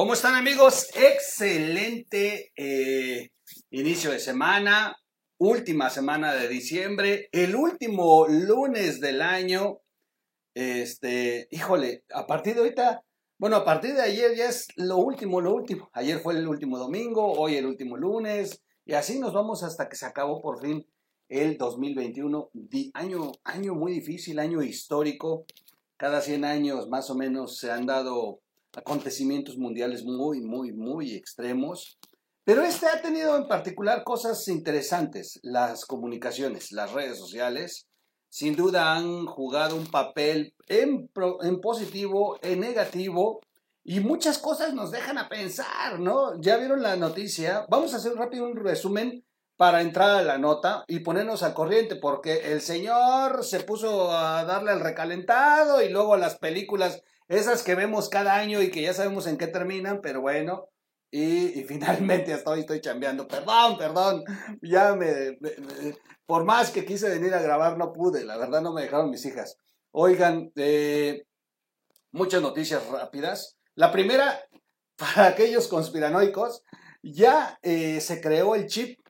¿Cómo están amigos? Excelente eh, inicio de semana, última semana de diciembre, el último lunes del año. Este, híjole, a partir de ahorita, bueno, a partir de ayer ya es lo último, lo último. Ayer fue el último domingo, hoy el último lunes, y así nos vamos hasta que se acabó por fin el 2021, año, año muy difícil, año histórico. Cada 100 años más o menos se han dado acontecimientos mundiales muy, muy, muy extremos. Pero este ha tenido en particular cosas interesantes. Las comunicaciones, las redes sociales, sin duda han jugado un papel en, en positivo, en negativo, y muchas cosas nos dejan a pensar, ¿no? Ya vieron la noticia. Vamos a hacer rápido un resumen para entrar a la nota y ponernos al corriente, porque el señor se puso a darle al recalentado y luego a las películas, esas que vemos cada año y que ya sabemos en qué terminan, pero bueno, y, finalmente hasta hoy estoy chambeando. Perdón, perdón, ya me, por más que quise venir a grabar no pude, la verdad no me dejaron mis hijas. Oigan, eh, muchas noticias rápidas. La primera, para aquellos conspiranoicos, ya eh, se creó el chip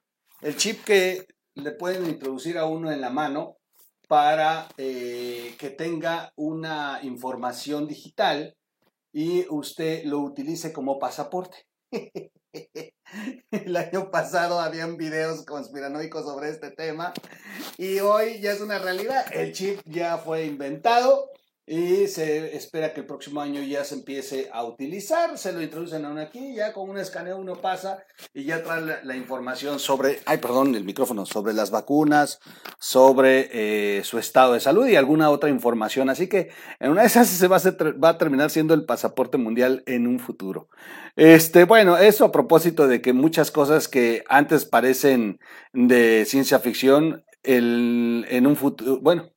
el chip que le pueden introducir a uno en la mano para eh, que tenga una información digital y usted lo utilice como pasaporte. El año pasado habían videos conspiranoicos sobre este tema y hoy ya es una realidad. El chip ya fue inventado y se espera que el próximo año ya se empiece a utilizar. Se lo introducen aún aquí, ya con un escaneo uno pasa y ya trae la, información sobre, ay, perdón, el micrófono, sobre las vacunas, sobre eh, su estado de salud y alguna otra información. Así que en una de esas se va a, va a terminar siendo el pasaporte mundial en un futuro. Este, bueno, eso a propósito de que muchas cosas que antes parecen de ciencia ficción, el, en un futuro, bueno,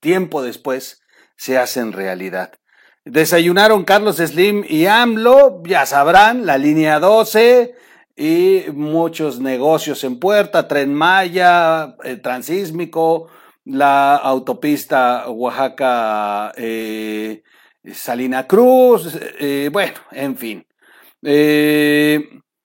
tiempo después, se hacen realidad. Desayunaron Carlos Slim y AMLO, ya sabrán, la línea 12 y muchos negocios en puerta, Tren Maya, eh, Transísmico, la autopista Oaxaca eh, Salina Cruz, eh, bueno, en fin.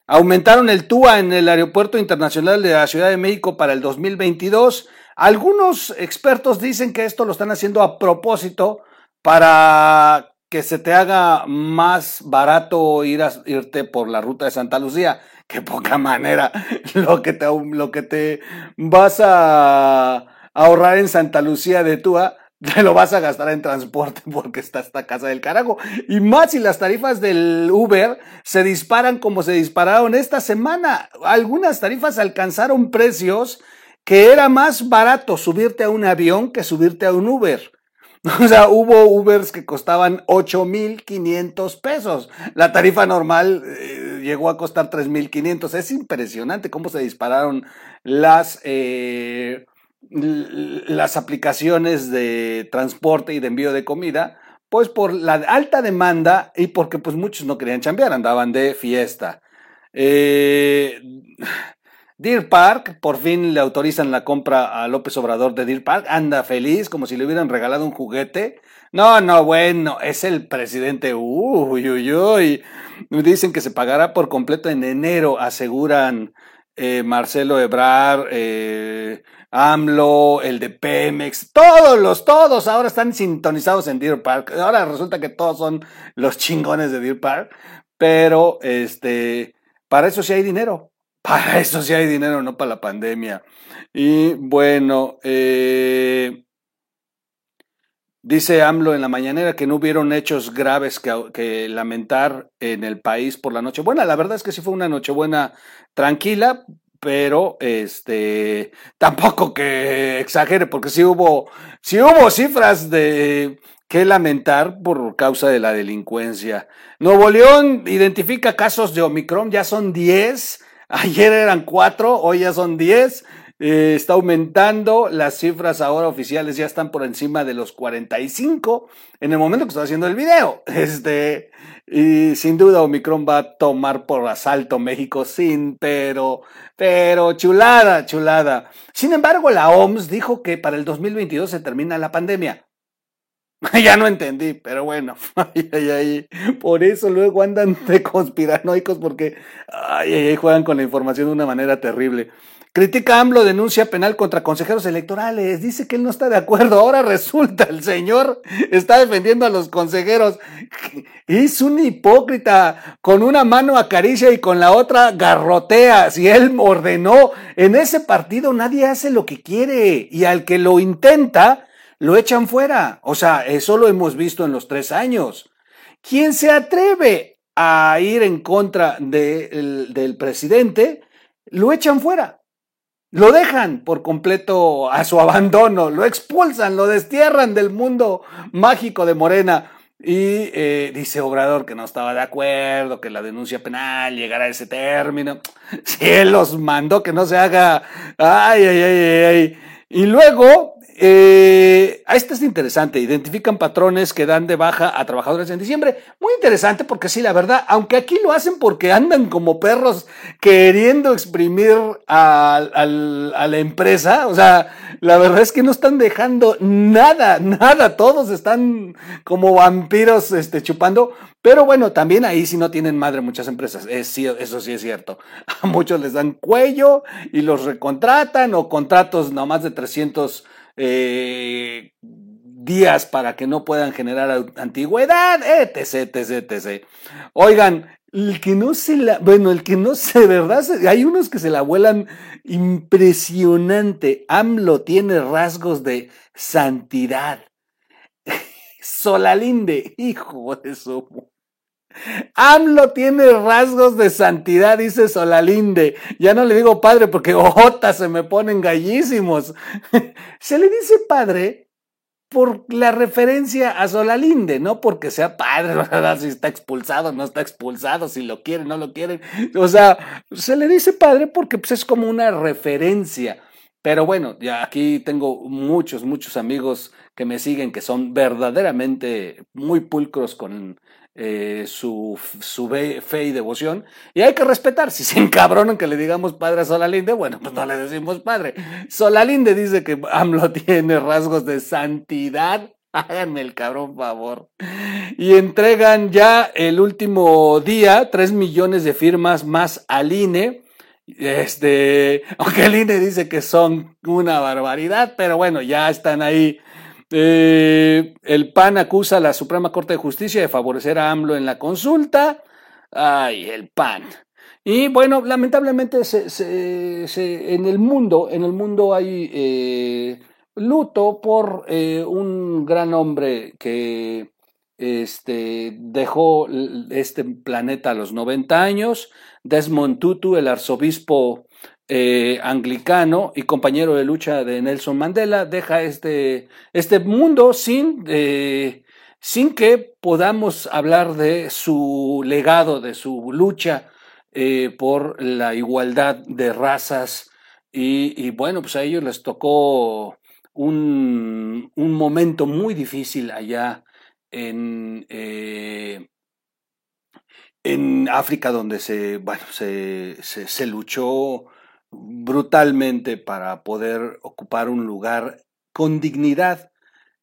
aumentaron el TUA en el Aeropuerto Internacional de la Ciudad de México para el 2022 algunos expertos dicen que esto lo están haciendo a propósito para que se te haga más barato ir a, irte por la ruta de Santa Lucía. Qué poca manera lo que te, lo que te vas a ahorrar en Santa Lucía de Túa, te lo vas a gastar en transporte porque está esta casa del carajo. Y más si las tarifas del Uber se disparan como se dispararon esta semana. Algunas tarifas alcanzaron precios que era más barato subirte a un avión que subirte a un Uber. O sea, hubo Ubers que costaban 8.500 pesos. La tarifa normal eh, llegó a costar 3.500. Es impresionante cómo se dispararon las, eh, las aplicaciones de transporte y de envío de comida, pues por la alta demanda y porque pues muchos no querían chambear, andaban de fiesta. Eh, Deer Park, por fin le autorizan la compra a López Obrador de Deer Park, anda feliz como si le hubieran regalado un juguete. No, no, bueno, es el presidente. Uy, uy, uy. Dicen que se pagará por completo en enero, aseguran eh, Marcelo Ebrar, eh, AMLO, el de Pemex, todos los, todos ahora están sintonizados en Deer Park. Ahora resulta que todos son los chingones de Deer Park, pero este, para eso sí hay dinero. Para eso sí hay dinero, no para la pandemia. Y bueno, eh, dice AMLO en la mañanera que no hubieron hechos graves que, lamentar en el país por la noche. Bueno, la verdad es que sí fue una nochebuena tranquila, pero este tampoco que exagere, porque sí hubo, sí hubo cifras de que lamentar por causa de la delincuencia. Nuevo León identifica casos de Omicron, ya son 10 Ayer eran cuatro, hoy ya son diez. Eh, está aumentando, las cifras ahora oficiales ya están por encima de los 45 en el momento que estoy haciendo el video. Este, y sin duda Omicron va a tomar por asalto México sin, pero, pero chulada, chulada. Sin embargo, la OMS dijo que para el 2022 se termina la pandemia. ya no entendí, pero bueno, ay, ay, ay. por eso luego andan de conspiranoicos porque ay, ay, ay, juegan con la información de una manera terrible. Critica AMLO denuncia penal contra consejeros electorales. Dice que él no está de acuerdo. Ahora resulta el señor está defendiendo a los consejeros. Es un hipócrita. Con una mano acaricia y con la otra garrotea. Si él ordenó, en ese partido nadie hace lo que quiere. Y al que lo intenta, lo echan fuera. O sea, eso lo hemos visto en los tres años. ¿Quién se atreve a ir en contra del presidente? Lo echan fuera. Lo dejan por completo a su abandono, lo expulsan, lo destierran del mundo mágico de Morena. Y eh, dice Obrador que no estaba de acuerdo, que la denuncia penal llegara a ese término. Si él los mandó que no se haga. Ay, ay, ay, ay. Y luego eh, esto es interesante, identifican patrones que dan de baja a trabajadores en diciembre. Muy interesante porque sí, la verdad, aunque aquí lo hacen porque andan como perros queriendo exprimir a, la empresa, o sea, la verdad es que no están dejando nada, nada, todos están como vampiros este, chupando, pero bueno, también ahí sí no tienen madre muchas empresas, es, eso sí es cierto. A muchos les dan cuello y los recontratan o contratos nomás de 300 eh, días para que no puedan generar antigüedad, etc, etc, etc. Oigan, el que no se la, bueno, el que no se, ¿verdad? Hay unos que se la vuelan impresionante. AMLO tiene rasgos de santidad. Solalinde, hijo de su AMLO tiene rasgos de santidad, dice Solalinde. Ya no le digo padre porque ojotas se me ponen gallísimos. se le dice padre por la referencia a Solalinde, no porque sea padre, ¿verdad? si está expulsado, no está expulsado, si lo quieren, no lo quieren. O sea, se le dice padre porque pues, es como una referencia. Pero bueno, ya aquí tengo muchos, muchos amigos que me siguen que son verdaderamente muy pulcros con eh, su, su fe y devoción. Y hay que respetar. Si se encabronan que le digamos padre a Solalinde, bueno, pues no le decimos padre. Solalinde dice que AMLO tiene rasgos de santidad. Háganme el cabrón favor. Y entregan ya el último día tres millones de firmas más al INE. Este, aunque el INE dice que son una barbaridad, pero bueno, ya están ahí eh, el PAN acusa a la Suprema Corte de Justicia de favorecer a AMLO en la consulta. Ay, el PAN. Y bueno, lamentablemente en el mundo, en el mundo hay eh, luto por eh, un gran hombre que este, dejó este planeta a los 90 años, Desmond Tutu, el arzobispo eh, anglicano y compañero de lucha de Nelson Mandela, deja este, este mundo sin, eh, sin que podamos hablar de su legado, de su lucha eh, por la igualdad de razas. Y, bueno, pues a ellos les tocó un, un momento muy difícil allá en, en África, donde se, bueno, se, se, se luchó brutalmente para poder ocupar un lugar con dignidad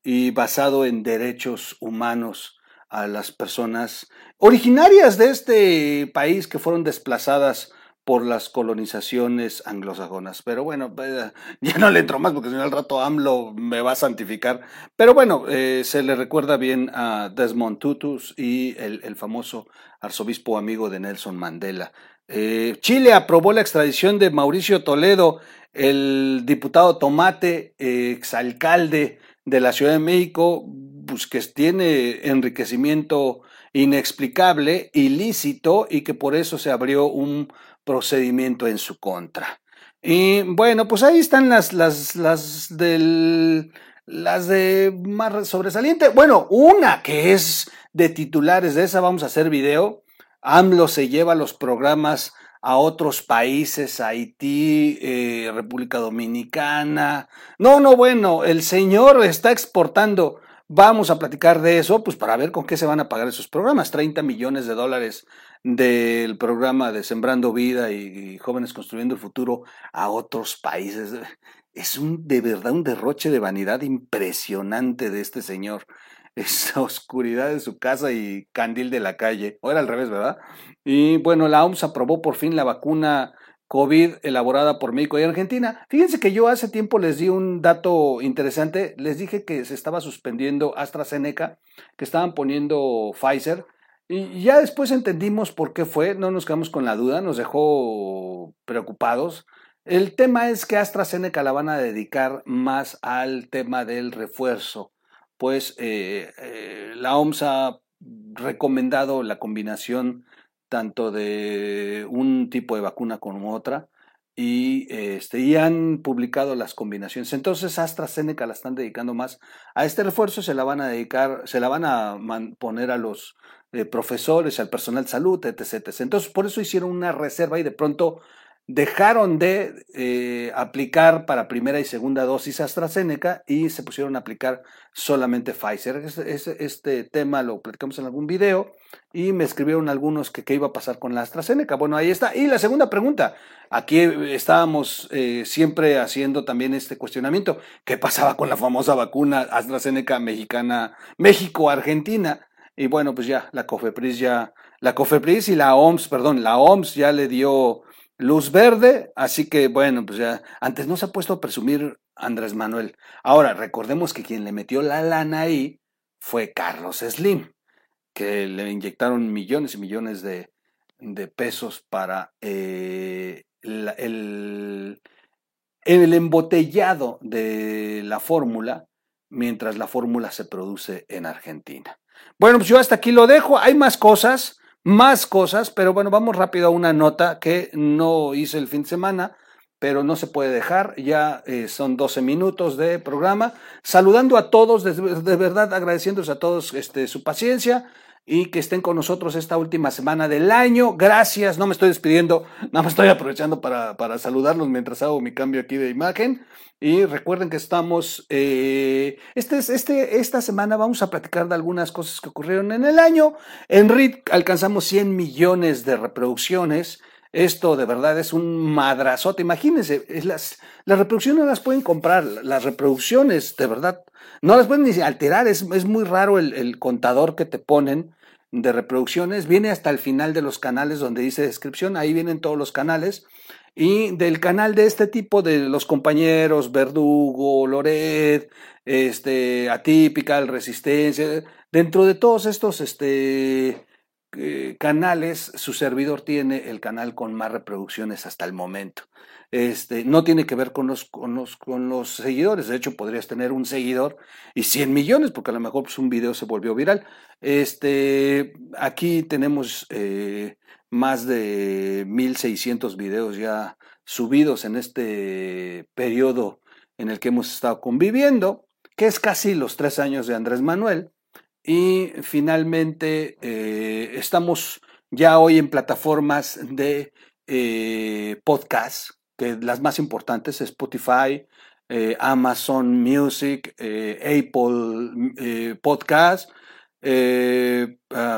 y basado en derechos humanos a las personas originarias de este país que fueron desplazadas por las colonizaciones anglosajonas. Pero bueno, ya no le entro más porque si no al rato AMLO me va a santificar. Pero bueno, eh, se le recuerda bien a Desmond Tutus y el famoso arzobispo amigo de Nelson Mandela. Eh, Chile aprobó la extradición de Mauricio Toledo, el diputado Tomate, exalcalde de la Ciudad de México, pues, que tiene enriquecimiento inexplicable, ilícito, y que por eso se abrió un procedimiento en su contra. Y bueno, pues ahí están las, las, las las de más sobresaliente. Bueno, una que es de titulares de esa, vamos a hacer video AMLO se lleva los programas a otros países, Haití, eh, República Dominicana. No, no, bueno, el señor está exportando. Vamos a platicar de eso, pues para ver con qué se van a pagar esos programas. 30 millones de dólares del programa de Sembrando Vida y, Jóvenes Construyendo el Futuro a otros países. Es un, de verdad un derroche de vanidad impresionante de este señor. Esa oscuridad de su casa y candil de la calle. O era al revés, ¿verdad? Y bueno, la OMS aprobó por fin la vacuna COVID elaborada por México y Argentina. Fíjense que yo hace tiempo les di un dato interesante. Les dije que se estaba suspendiendo AstraZeneca, que estaban poniendo Pfizer. Y ya después entendimos por qué fue, no nos quedamos con la duda, nos dejó preocupados. El tema es que AstraZeneca la van a dedicar más al tema del refuerzo, pues eh, eh, la OMS ha recomendado la combinación tanto de un tipo de vacuna como otra y, este, y han publicado las combinaciones. Entonces AstraZeneca la están dedicando más a este refuerzo, se la van a dedicar, se la van a poner a los eh, profesores, al personal de salud, etc, etc. Entonces por eso hicieron una reserva y de pronto dejaron de eh, aplicar para primera y segunda dosis AstraZeneca y se pusieron a aplicar solamente Pfizer. Este, este, tema lo platicamos en algún video y me escribieron algunos que qué iba a pasar con la AstraZeneca. Bueno, ahí está. Y la segunda pregunta, aquí estábamos eh, siempre haciendo también este cuestionamiento, ¿qué pasaba con la famosa vacuna AstraZeneca mexicana, México-Argentina? Y bueno, pues ya la COFEPRIS ya, la COFEPRIS y la OMS, perdón, la OMS ya le dio luz verde, así que bueno, pues ya, antes no se ha puesto a presumir Andrés Manuel. Ahora, recordemos que quien le metió la lana ahí fue Carlos Slim, que le inyectaron millones y millones de, pesos para eh, el, el embotellado de la fórmula, mientras la fórmula se produce en Argentina. Bueno, pues yo hasta aquí lo dejo. Hay más cosas más cosas, pero bueno, vamos rápido a una nota que no hice el fin de semana, pero no se puede dejar, ya eh, son 12 minutos de programa, saludando a todos, de, de verdad agradeciéndoles a todos este, su paciencia, y que estén con nosotros esta última semana del año. Gracias, no me estoy despidiendo, nada más estoy aprovechando para, para saludarlos mientras hago mi cambio aquí de imagen. Y recuerden que estamos, eh, este, este, esta semana vamos a platicar de algunas cosas que ocurrieron en el año. En RIT alcanzamos 100 millones de reproducciones. Esto de verdad es un madrazote. Imagínense, las, reproducciones no las pueden comprar. Las reproducciones, de verdad, no las pueden ni alterar. Es, es muy raro el, el contador que te ponen de reproducciones. Viene hasta el final de los canales donde dice descripción. Ahí vienen todos los canales y del canal de este tipo de los compañeros Verdugo, Loret, este, Atípica, Resistencia, dentro de todos estos este, eh, canales, su servidor tiene el canal con más reproducciones hasta el momento. Este, no tiene que ver con los, con los, con los seguidores, de hecho podrías tener un seguidor y 100 millones, porque a lo mejor pues, un video se volvió viral. Este, aquí tenemos eh, más de 1600 videos ya subidos en este periodo en el que hemos estado conviviendo, que es casi los tres años de Andrés Manuel. Y finalmente eh, estamos ya hoy en plataformas de eh, podcast, que las más importantes, Spotify, eh, Amazon Music, Apple Podcast, eh,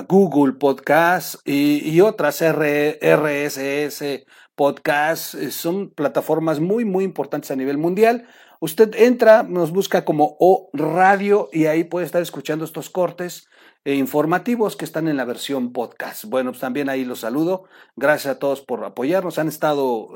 Google Podcast y, otras RSS Podcast. Eh, son plataformas muy, muy importantes a nivel mundial. Usted entra, nos busca como O Radio y ahí puede estar escuchando estos cortes eh, informativos que están en la versión podcast. Bueno, pues también ahí los saludo. Gracias a todos por apoyarnos. Han estado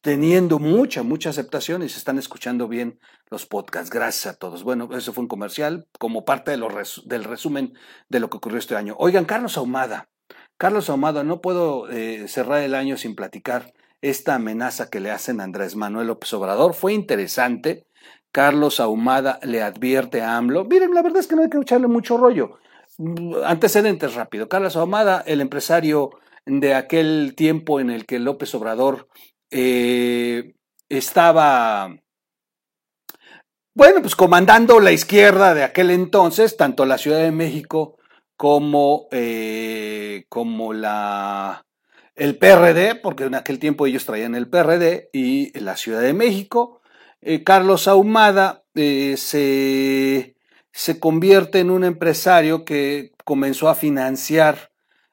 teniendo mucha, mucha aceptación y se están escuchando bien los podcasts. Gracias a todos. Bueno, eso fue un comercial como parte de del resumen de lo que ocurrió este año. Oigan, Carlos Ahumada. Carlos Ahumada, no puedo eh, cerrar el año sin platicar esta amenaza que le hacen a Andrés Manuel López Obrador. Fue interesante. Carlos Ahumada le advierte a AMLO. Miren, la verdad es que no hay que echarle mucho rollo. Antecedentes rápido. Carlos Ahumada, el empresario de aquel tiempo en el que López Obrador eh, estaba, bueno, pues comandando la izquierda de aquel entonces, tanto la Ciudad de México como, eh, como la, el PRD, porque en aquel tiempo ellos traían el PRD y la Ciudad de México. Eh, Carlos Ahumada se, se convierte en un empresario que comenzó a financiar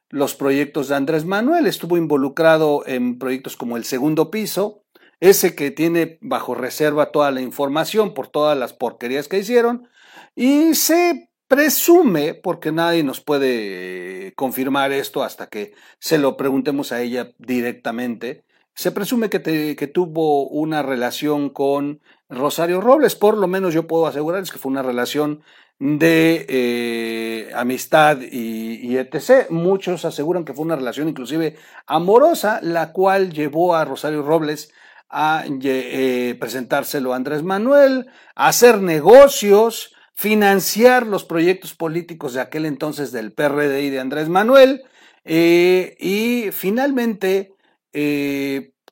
los proyectos de Andrés Manuel. Estuvo involucrado en proyectos como el segundo piso, ese que tiene bajo reserva toda la información por todas las porquerías que hicieron, y se presume, porque nadie nos puede confirmar esto hasta que se lo preguntemos a ella directamente, se presume que, tuvo una relación con Rosario Robles, por lo menos yo puedo asegurarles que fue una relación de eh, amistad y, etc. Muchos aseguran que fue una relación inclusive amorosa, la cual llevó a Rosario Robles a eh, presentárselo a Andrés Manuel, a hacer negocios, financiar los proyectos políticos de aquel entonces del PRD y de Andrés Manuel, eh, y finalmente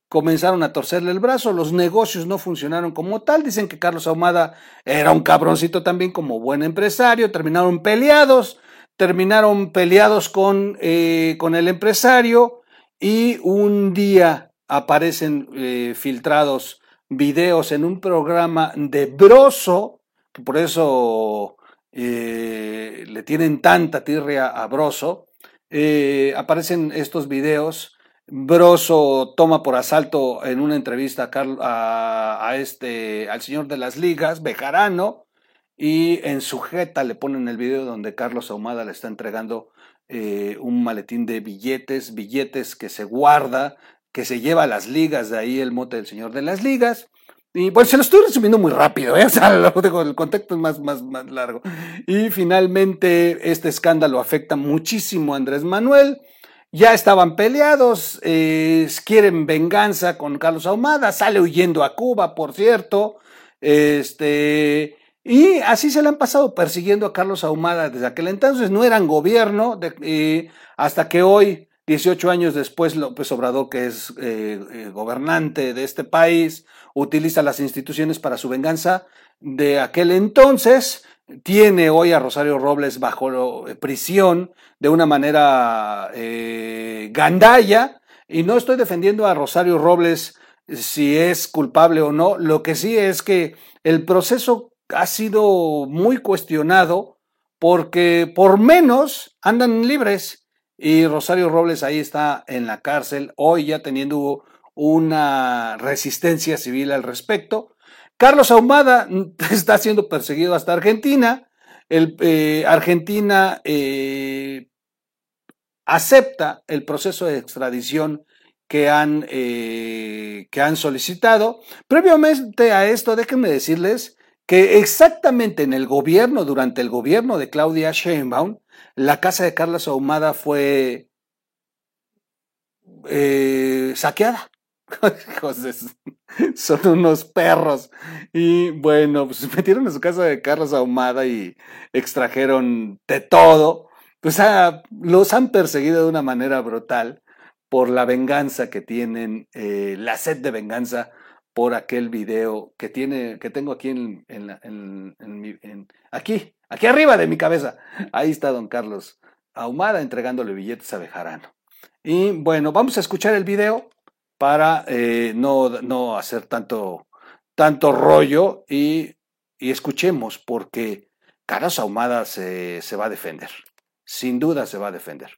comenzaron a torcerle el brazo, los negocios no funcionaron como tal, dicen que Carlos Ahumada era un cabroncito también como buen empresario, terminaron peleados, terminaron peleados con, eh, con el empresario y un día aparecen eh, filtrados videos en un programa de Broso, por eso eh, le tienen tanta tirria a Broso, aparecen estos videos Broso toma por asalto en una entrevista a, este, al señor de las ligas, Bejarano, y en su jeta le ponen el video donde Carlos Ahumada le está entregando eh, un maletín de billetes, billetes que se guarda, que se lleva a las ligas, de ahí el mote del señor de las ligas. Y pues se lo estoy resumiendo muy rápido, ¿eh? o sea, el contexto es más, más, más largo. Y finalmente este escándalo afecta muchísimo a Andrés Manuel ya estaban peleados, eh, quieren venganza con Carlos Ahumada, sale huyendo a Cuba, por cierto, este, y así se le han pasado persiguiendo a Carlos Ahumada desde aquel entonces, no eran gobierno, hasta que hoy, 18 años después, López Obrador, que es eh, eh, gobernante de este país, utiliza las instituciones para su venganza. De aquel entonces, tiene hoy a Rosario Robles bajo eh, prisión de una manera gandalla, y no estoy defendiendo a Rosario Robles si es culpable o no, lo que sí es que el proceso ha sido muy cuestionado porque por menos andan libres y Rosario Robles ahí está en la cárcel, hoy ya teniendo una resistencia civil al respecto, Carlos Ahumada está siendo perseguido hasta Argentina. El, eh, Argentina eh, acepta el proceso de extradición que han, eh, que han solicitado. Previamente a esto, déjenme decirles que exactamente en el gobierno, durante el gobierno de Claudia Sheinbaum, la casa de Carlos Ahumada fue saqueada. son unos perros. Y bueno, pues metieron a su casa de Carlos Ahumada y extrajeron de todo. Pues ah, los han perseguido de una manera brutal por la venganza que tienen, eh, la sed de venganza por aquel video que tiene, que tengo aquí en, aquí, aquí arriba de mi cabeza. Ahí está don Carlos Ahumada entregándole billetes a Bejarano. Y bueno, vamos a escuchar el video para eh, no, hacer tanto, tanto rollo y, escuchemos porque Caras Ahumada se, se va a defender. Sin duda se va a defender.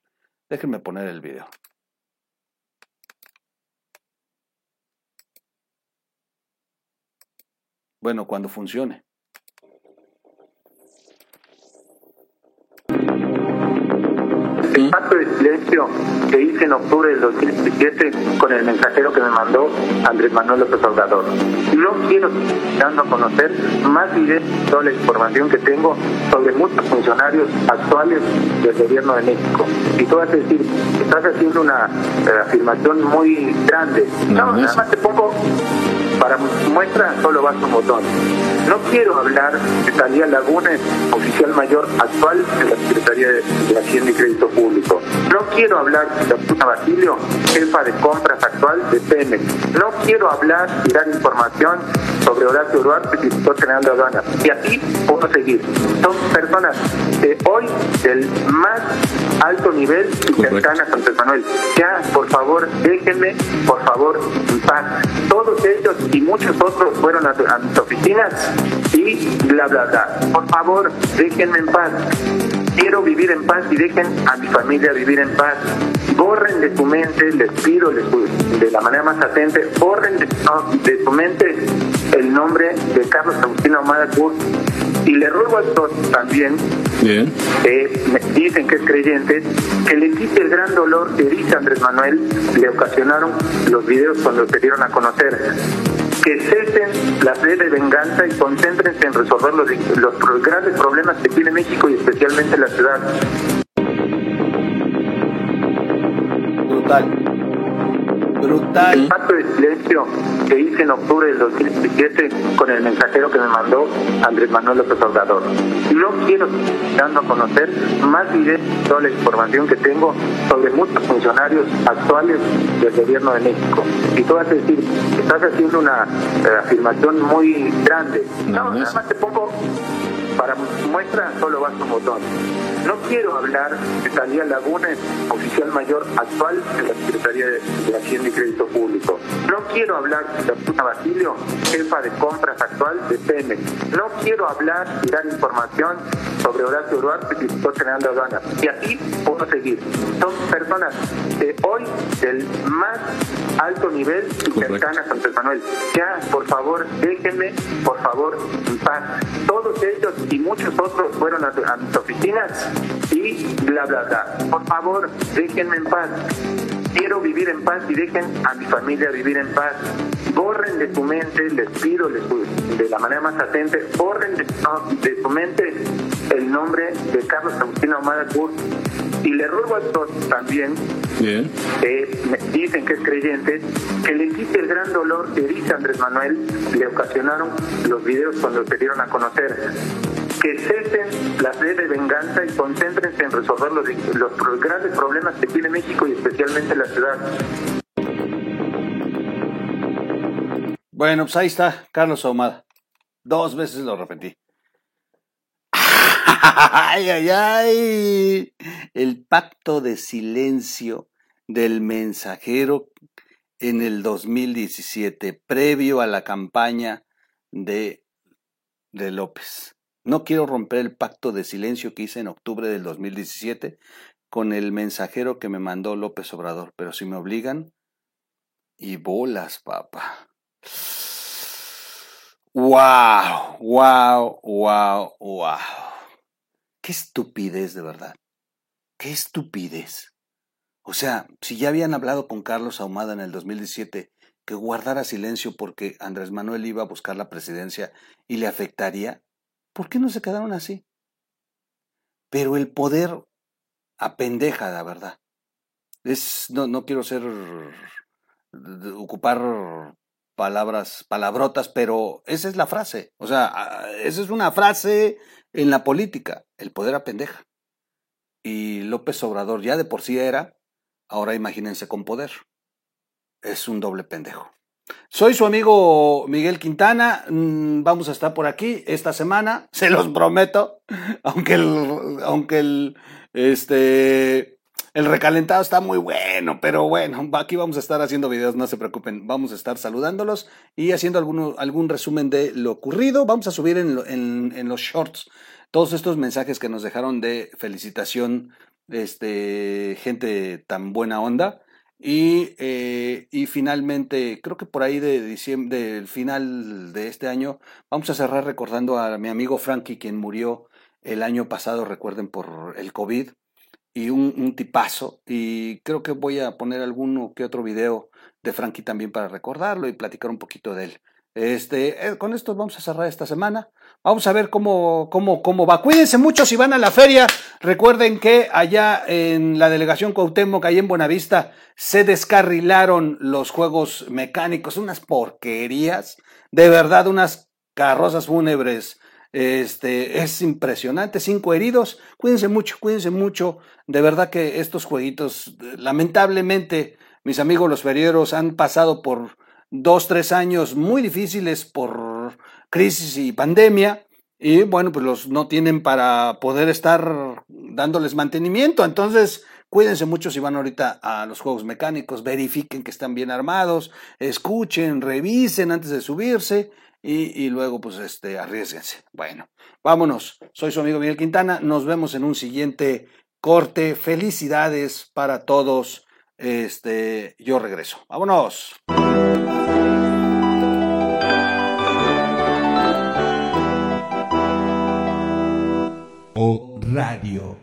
Déjenme poner el video. Bueno, cuando funcione. El pacto de silencio que hice en octubre del 2017 con el mensajero que me mandó Andrés Manuel López Obrador. No quiero dando a conocer más videos, toda la información que tengo sobre muchos funcionarios actuales del gobierno de México. Y tú vas a decir, estás haciendo una eh, afirmación muy grande. No, nada más te pongo para muestra solo basta un botón. No quiero hablar de Talía Laguna, oficial mayor actual de la Secretaría de Hacienda y Crédito Público. No quiero hablar de Laguna Basilio, jefa de compras actual de Pemex. No quiero hablar y dar información sobre Horacio Duarte, director general de aduanas. Y así puedo seguir. Son personas de hoy del más alto nivel y cercanas a Andrés Manuel. Ya, por favor, déjenme, por favor, en paz. Todos ellos y muchos otros fueron a, mis oficinas y bla, bla, bla. Por favor, déjenme en paz. Quiero vivir en paz y dejen a mi familia vivir en paz. borren de su mente, les pido de la manera más atente, borren de, de su mente el nombre de Carlos Agustino Amada Cruz y le ruego a todos también, Bien. dicen que es creyente, que le quite el gran dolor que dice Andrés Manuel, le ocasionaron los videos cuando se dieron a conocer que cesen la sed de venganza y concéntrense en resolver los, los grandes problemas que tiene México y especialmente la ciudad. Brutal. Brutal. El pacto de silencio que hice en octubre del 2017 con el mensajero que me mandó Andrés Manuel López Obrador. No quiero dando a conocer más directo toda la información que tengo sobre muchos funcionarios actuales del gobierno de México. Y tú vas a decir, estás haciendo una eh, afirmación muy grande. No, nada más te pongo para muestra solo basta un botón. No quiero hablar de Talía Laguna, oficial mayor actual de la Secretaría de, Hacienda y Crédito Público. No quiero hablar de Laguna Basilio, jefa de compras actual de Pemex. No quiero hablar y dar información sobre Horacio Duarte, director general de aduanas. Y así puedo seguir. Son personas de hoy del más alto nivel y cercanas a Manuel. Ya, por favor, déjenme, por favor, en paz. Todos ellos y muchos otros fueron a, a mis oficinas y bla, bla, bla. Por favor, déjenme en paz. Quiero vivir en paz y dejen a mi familia vivir en paz. Borren de su mente, les pido de la manera más atente, borren de, su mente el nombre de Carlos Agustino Amada Kurz y le ruego a todos también, Bien. dicen que es creyente, que le quite el gran dolor que dice Andrés Manuel, le ocasionaron los videos cuando se dieron a conocer que cesen la sed de venganza y concéntrense en resolver los, los grandes problemas que tiene México y especialmente la ciudad. Bueno, pues ahí está Carlos Ahumada. Dos veces lo repetí. ¡Ay, ay, ay! El pacto de silencio del mensajero en el 2017, previo a la campaña de, de López. No quiero romper el pacto de silencio que hice en octubre del 2017 con el mensajero que me mandó López Obrador, pero si me obligan, y bolas, papá. ¡Wow! ¡Wow! ¡Wow! ¡Wow! ¡Qué estupidez de verdad! ¡Qué estupidez! O sea, si ya habían hablado con Carlos Ahumada en el 2017 que guardara silencio porque Andrés Manuel iba a buscar la presidencia y le afectaría, ¿Por qué no se quedaron así? Pero el poder apendeja, la verdad. Es, no, no quiero ser ocupar palabras, palabrotas, pero esa es la frase. O sea, esa es una frase en la política. El poder apendeja. Y López Obrador ya de por sí era, ahora imagínense con poder. Es un doble pendejo. Soy su amigo Miguel Quintana. Mm, vamos a estar por aquí esta semana, se los prometo. Aunque el, aunque el, este, el recalentado está muy bueno, pero bueno, aquí vamos a estar haciendo videos, no se preocupen. Vamos a estar saludándolos y haciendo algún, resumen de lo ocurrido. Vamos a subir en, en, en los shorts todos estos mensajes que nos dejaron de felicitación, este, gente tan buena onda. Y, eh, y finalmente, creo que por ahí de diciembre, del final de este año, vamos a cerrar recordando a mi amigo Frankie, quien murió el año pasado, recuerden, por el COVID, y un, un tipazo. Y creo que voy a poner alguno que otro video de Frankie también para recordarlo y platicar un poquito de él. Este, eh, con esto vamos a cerrar esta semana. Vamos a ver cómo, cómo, cómo va. Cuídense mucho si van a la feria. Recuerden que allá en la delegación Cuauhtémoc, ahí en Buenavista, se descarrilaron los juegos mecánicos, unas porquerías, de verdad, unas carrozas fúnebres. Este, es impresionante, cinco heridos. Cuídense mucho, cuídense mucho. De verdad que estos jueguitos, lamentablemente, mis amigos los ferieros han pasado por dos, tres años muy difíciles por crisis y pandemia. Y bueno, pues los no tienen para poder estar dándoles mantenimiento. Entonces, cuídense mucho si van ahorita a los juegos mecánicos, verifiquen que están bien armados, escuchen, revisen antes de subirse y, luego pues este, arriesguense. Bueno, vámonos. Soy su amigo Miguel Quintana. Nos vemos en un siguiente corte. Felicidades para todos. Este, yo regreso. Vámonos. Radio.